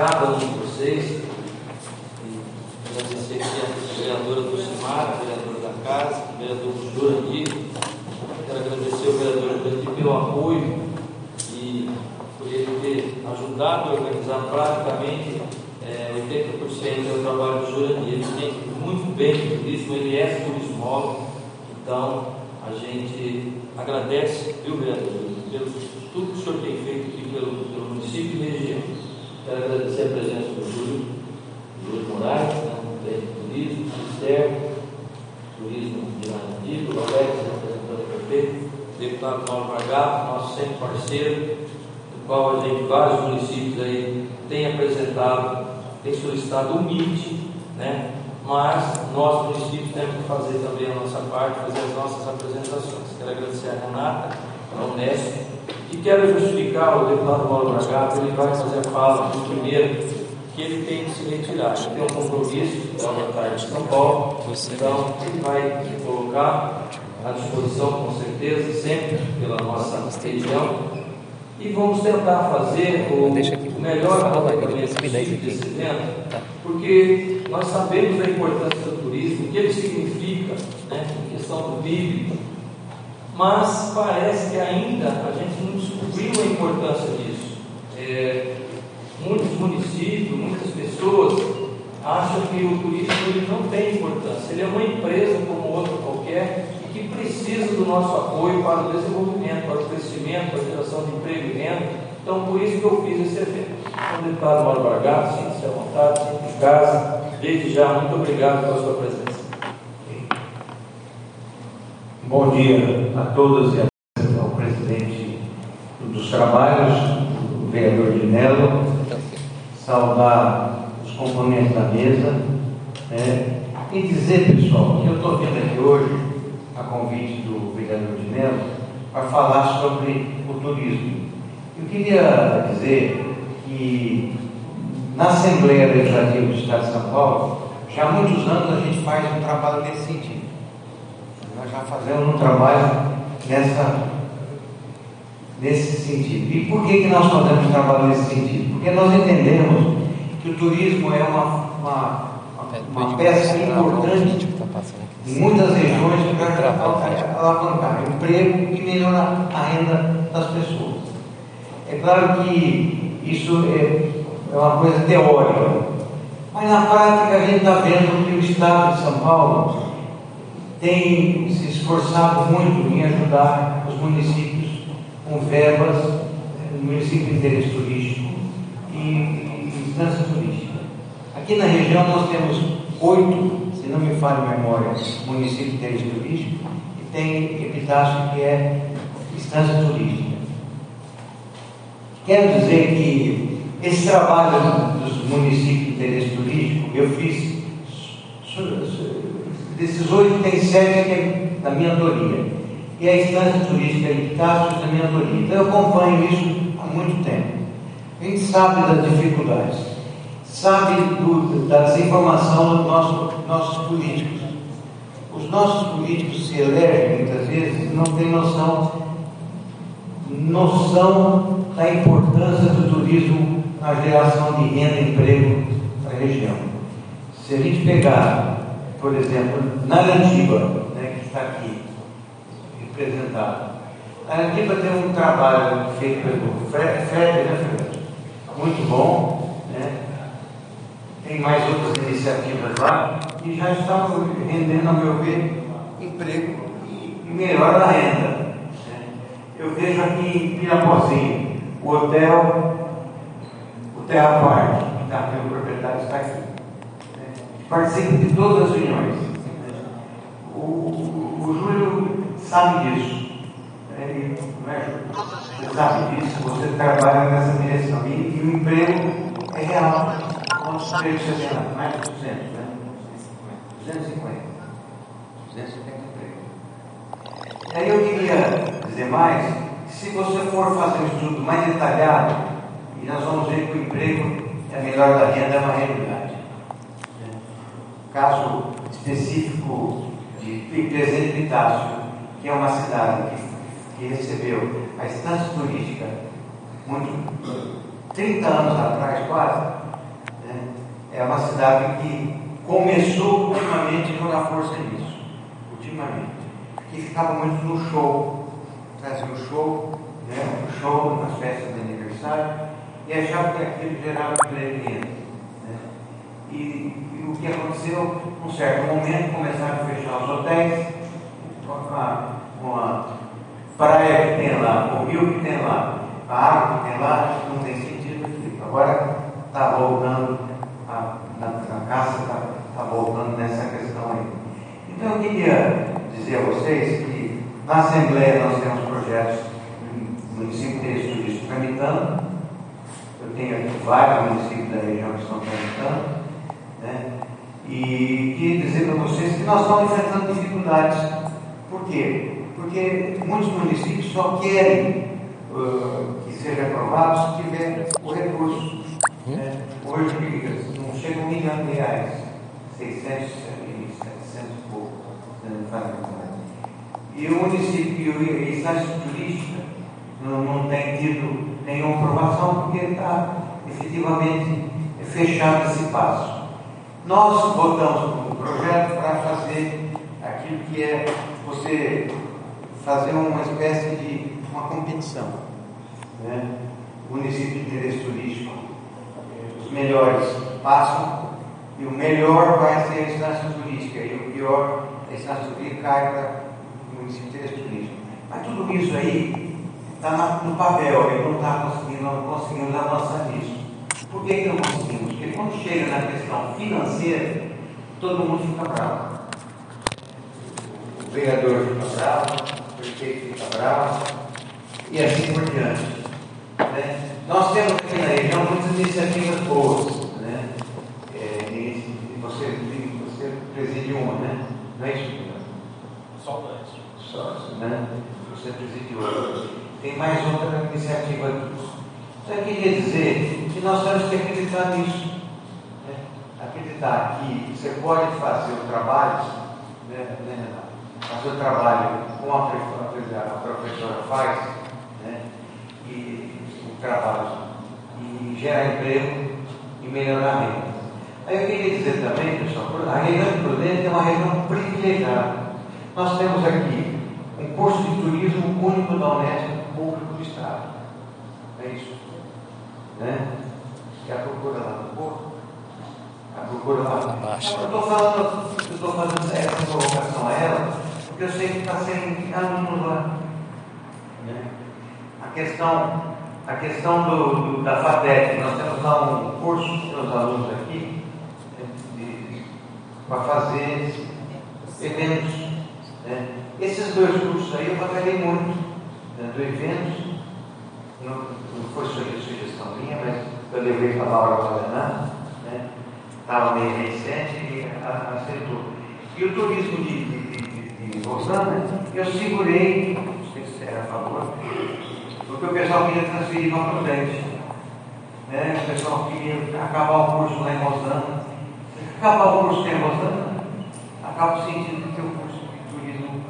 cada um de vocês. Agradecer aqui a vereadora Dulcimar, a vereadora da casa, o vereador Jurandir. Quero agradecer ao vereador Jurandir pelo apoio e por ele ter ajudado a organizar praticamente é, 80% do trabalho do Jurandir. Ele tem muito bem turismo, ele é turismólogo, então a gente agradece, viu, vereador, pelo tudo que o senhor tem feito aqui pelo, pelo município e região. Quero agradecer a presença do Júlio, Júlio Moraes, né, do Turismo, Ministério, Turismo de Nandito, Roberto, representante do prefeito, deputado Paulo Margato, nosso sempre parceiro, do qual a gente, vários municípios aí, tem apresentado, tem solicitado o MIT, né? mas nós, municípios, temos que fazer também a nossa parte, fazer as nossas apresentações. Quero agradecer a Renata, a Unesco, e quero justificar o deputado Paulo Bragato, ele vai fazer a fala do primeiro, que ele tem que se retirar. Ele tem um compromisso da tarde de São Paulo, então ele vai se colocar à disposição, com certeza, sempre pela nossa região. E vamos tentar fazer o, o melhor aproveitamento possível desse evento, porque nós sabemos da importância do turismo, o que ele significa né, em questão do PIB, mas parece que ainda a gente não descobriu a importância disso. É, muitos municípios, muitas pessoas acham que o turismo ele não tem importância. Ele é uma empresa como outra qualquer e que precisa do nosso apoio para o desenvolvimento, para o crescimento, para a geração de emprego e renda. Então, por isso que eu fiz esse evento. Então, deputado Mauro Bargato, sinta-se à vontade, sinta em casa. Desde já, muito obrigado pela sua presença. Bom dia a todos e dos trabalhos, o vereador de Melo, saudar os componentes da mesa né? e dizer, pessoal, que eu estou vindo aqui hoje, a convite do vereador de Melo, para falar sobre o turismo. Eu queria dizer que na Assembleia Legislativa do Estado de São Paulo, já há muitos anos a gente faz um trabalho nesse sentido nós já fazemos um trabalho nessa, nesse sentido. E por que, que nós fazemos um trabalho nesse sentido? Porque nós entendemos que o turismo é uma, uma, uma peça importante em muitas regiões para alavancar emprego e melhorar a renda das pessoas. É claro que isso é, é uma coisa teórica, mas na prática a gente está vendo que o Estado de São Paulo tem se esforçado muito em ajudar os municípios com verbas, eh, município de interesse turístico e instância turística. Aqui na região nós temos oito, se não me falha a memória, municípios de interesse turístico e tem Epitácio que é instância turística. Quero dizer que esse trabalho dos municípios de interesse turístico eu fiz Desses oito, tem sete que é da minha autoria. E a instância turística de é da minha. Então eu acompanho isso há muito tempo. A gente sabe das dificuldades, sabe do, da desinformação dos nosso, nossos políticos. Os nossos políticos se elegem muitas vezes não têm noção, noção da importância do turismo na geração de renda e emprego para a região. Se a gente pegar por exemplo, na Narandiba, né, que está aqui representado. A Narandiba tem um trabalho feito pelo Fred, Fred, né, Fred? Muito bom, né? Tem mais outras iniciativas lá e já estão rendendo, a meu ver, emprego e melhora a renda. Né? Eu vejo aqui em Pirapozinho, o hotel, o Terra Park, que está, meu proprietário está aqui participo de todas as reuniões. O, o Júlio sabe disso. Ele, não é, Júlio? Você sabe disso, você trabalha nessa direção. E, e o emprego é real. Quantos empregos você tem Mais de 200, né? 250. 250 empregos. Aí eu queria dizer mais, se você for fazer um estudo mais detalhado, e nós vamos ver que o emprego é melhor da renda, é uma realidade caso específico de Presente Pitácio, que é uma cidade que, que recebeu a estância turística muito 30 anos atrás, quase, é uma cidade que começou ultimamente a jogar força nisso. Ultimamente. Que ficava muito no show. Fazia o show, né? show nas festas de aniversário, e achava que aquilo gerava cliente. Né? E, e, o que aconteceu, num certo momento, começaram a fechar os hotéis, uma, uma praia que tem lá, o rio que tem lá, a água que tem lá, não tem sentido. Agora está voltando, a, na, na caça está tá voltando nessa questão aí. Então eu queria dizer a vocês que na Assembleia nós temos projetos no município tem turismo tramitando. Eu tenho aqui vários municípios da região que estão tramitando. Né? E queria dizer para vocês que nós estamos enfrentando dificuldades. Quê? Porque muitos municípios só querem uh, que seja aprovado se tiver o recurso. Né? Hoje não chega um milhão de reais, 600, 700 e pouco, E o município e a instância turística não, não tem tido nenhuma aprovação porque está efetivamente fechado esse passo. Nós votamos um projeto para fazer aquilo que é você fazer uma espécie de uma competição. Né? Município de interesse turístico, os melhores passam e o melhor vai ser a instância turística e o pior, a instância turística cai para o município de interesse turístico. Mas tudo isso aí está no papel, ele não está conseguindo, não conseguimos avançar nisso. Por que, que não conseguimos? Porque quando chega na questão financeira, todo mundo fica bravo. O vereador fica bravo, prefeito fica bravo, e assim por diante. Né? Nós temos aqui na região muitas iniciativas boas. Né? É, você, você preside uma, né? Não é isso? Só dois. Só, né? Você preside outra. Tem mais outra iniciativa aqui. Então eu queria dizer que nós temos que acreditar nisso. Né? Acreditar que você pode fazer o trabalho, né, né, fazer o trabalho como a, a professora faz, né? e o trabalho, e gerar emprego e melhorar a renda. Aí eu queria dizer também, pessoal, a região de Prudente é uma região privilegiada. Nós temos aqui um curso de turismo único da Unesco, público do Estado. É isso. Né? E a procura lá no porto? A procura lá. Eu estou falando, eu estou fazendo essa colocação a ela, eu sei que está sem alunos lá. Né? A questão, a questão do, do, da FATEC, nós temos lá um curso para os alunos aqui né, para fazer eventos. Né? Esses dois cursos aí eu batalhei muito. Né, do eventos, não, não foi sugestão minha, mas eu levei para a Laura Valdenar, né? estava meio recente e aceitou. E o turismo de Rosana, eu segurei, não sei se era a favor, porque o pessoal queria transferir para Prudente. Né? O pessoal queria acabar o curso lá em Rosana. Acabar o curso em Rosana, acaba sentindo que um curso de turismo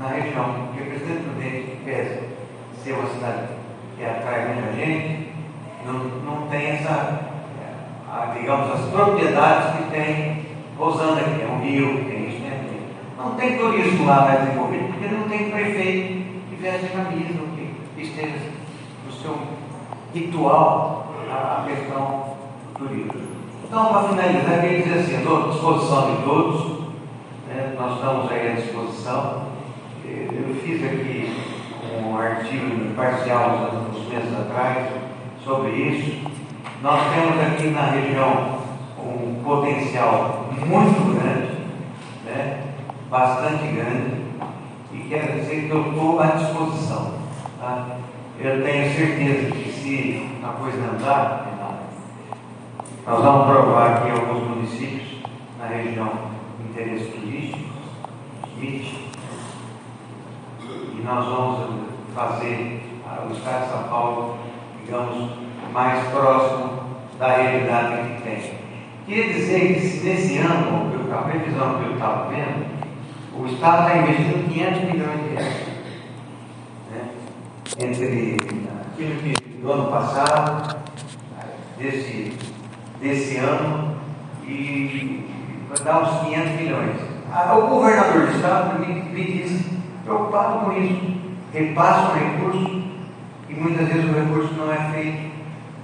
na região. Porque o presidente Prudente, que pesa ser uma cidade que atrai muita gente, não, não tem essa, digamos, as propriedades que tem Rosana, que tem um rio, que tem isso? Não tem turismo lá mais desenvolvido, porque não tem prefeito que veste camisa, que esteja no seu ritual a, questão do turismo. Então, para finalizar, queria dizer assim, estou à disposição de todos, né? nós estamos aí à disposição. Eu fiz aqui um artigo parcial uns meses atrás sobre isso. Nós temos aqui na região um potencial muito grande, né? Bastante grande, e quero dizer que eu estou à disposição. Tá? Eu tenho certeza que se a coisa andar, nós vamos provar que alguns municípios na região de interesse turístico, e nós vamos fazer o Estado de São Paulo, digamos, mais próximo da realidade que tem. Queria dizer que nesse ano, a previsão que eu estava vendo, o Estado está investindo 500 milhões de reais. Né? Entre aquilo que do ano passado, desse, desse ano e vai dar uns 500 milhões. Ah, o governador do estado me, me preocupado com isso, repassa o recurso e muitas vezes o recurso não é feito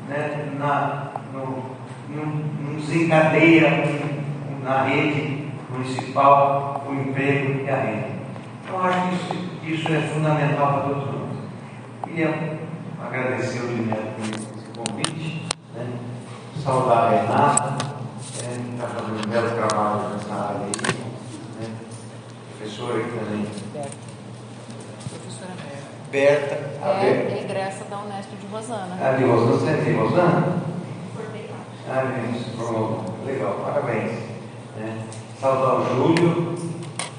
né, na, no, não, não desencadeia na rede municipal o emprego e a renda. Então acho que isso, isso é fundamental para todos nós. Queria agradecer o Dinero por esse convite, né? saudar a Renata, é, que está fazendo um belo trabalho nessa área aí, né? professora que também. Professora Berta, a É, Berta. é egressa da Unesp de Rosana. Ah, de Rosana, você é de Rosana? Formei lá. Ah, formou. Legal, parabéns. Né? Saudar o Júlio,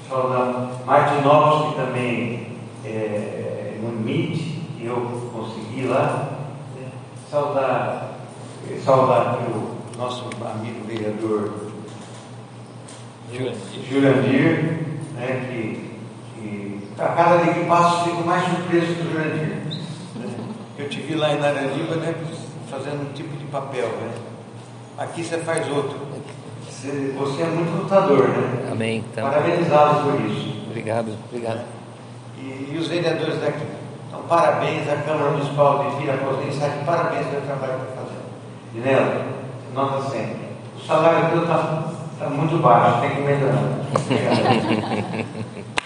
saudar Martinovski, que também é, no MIT, que eu consegui lá. Saudar, saudar o nosso amigo vereador Jurandir, né? que, que a cada dia que passo fico mais surpreso com o Jurandir. Eu te vi lá em Naraniba, né? fazendo um tipo de papel, né? Aqui você faz outro. Você, é muito lutador, né? Amém. Então, por isso. obrigado, obrigado. E, e os vereadores daqui. Então, parabéns à Câmara Municipal de sabe? Parabéns pelo trabalho que está fazendo. Dinelo, nota sempre. O salário teu está tá muito baixo, tem que melhorar. Obrigado.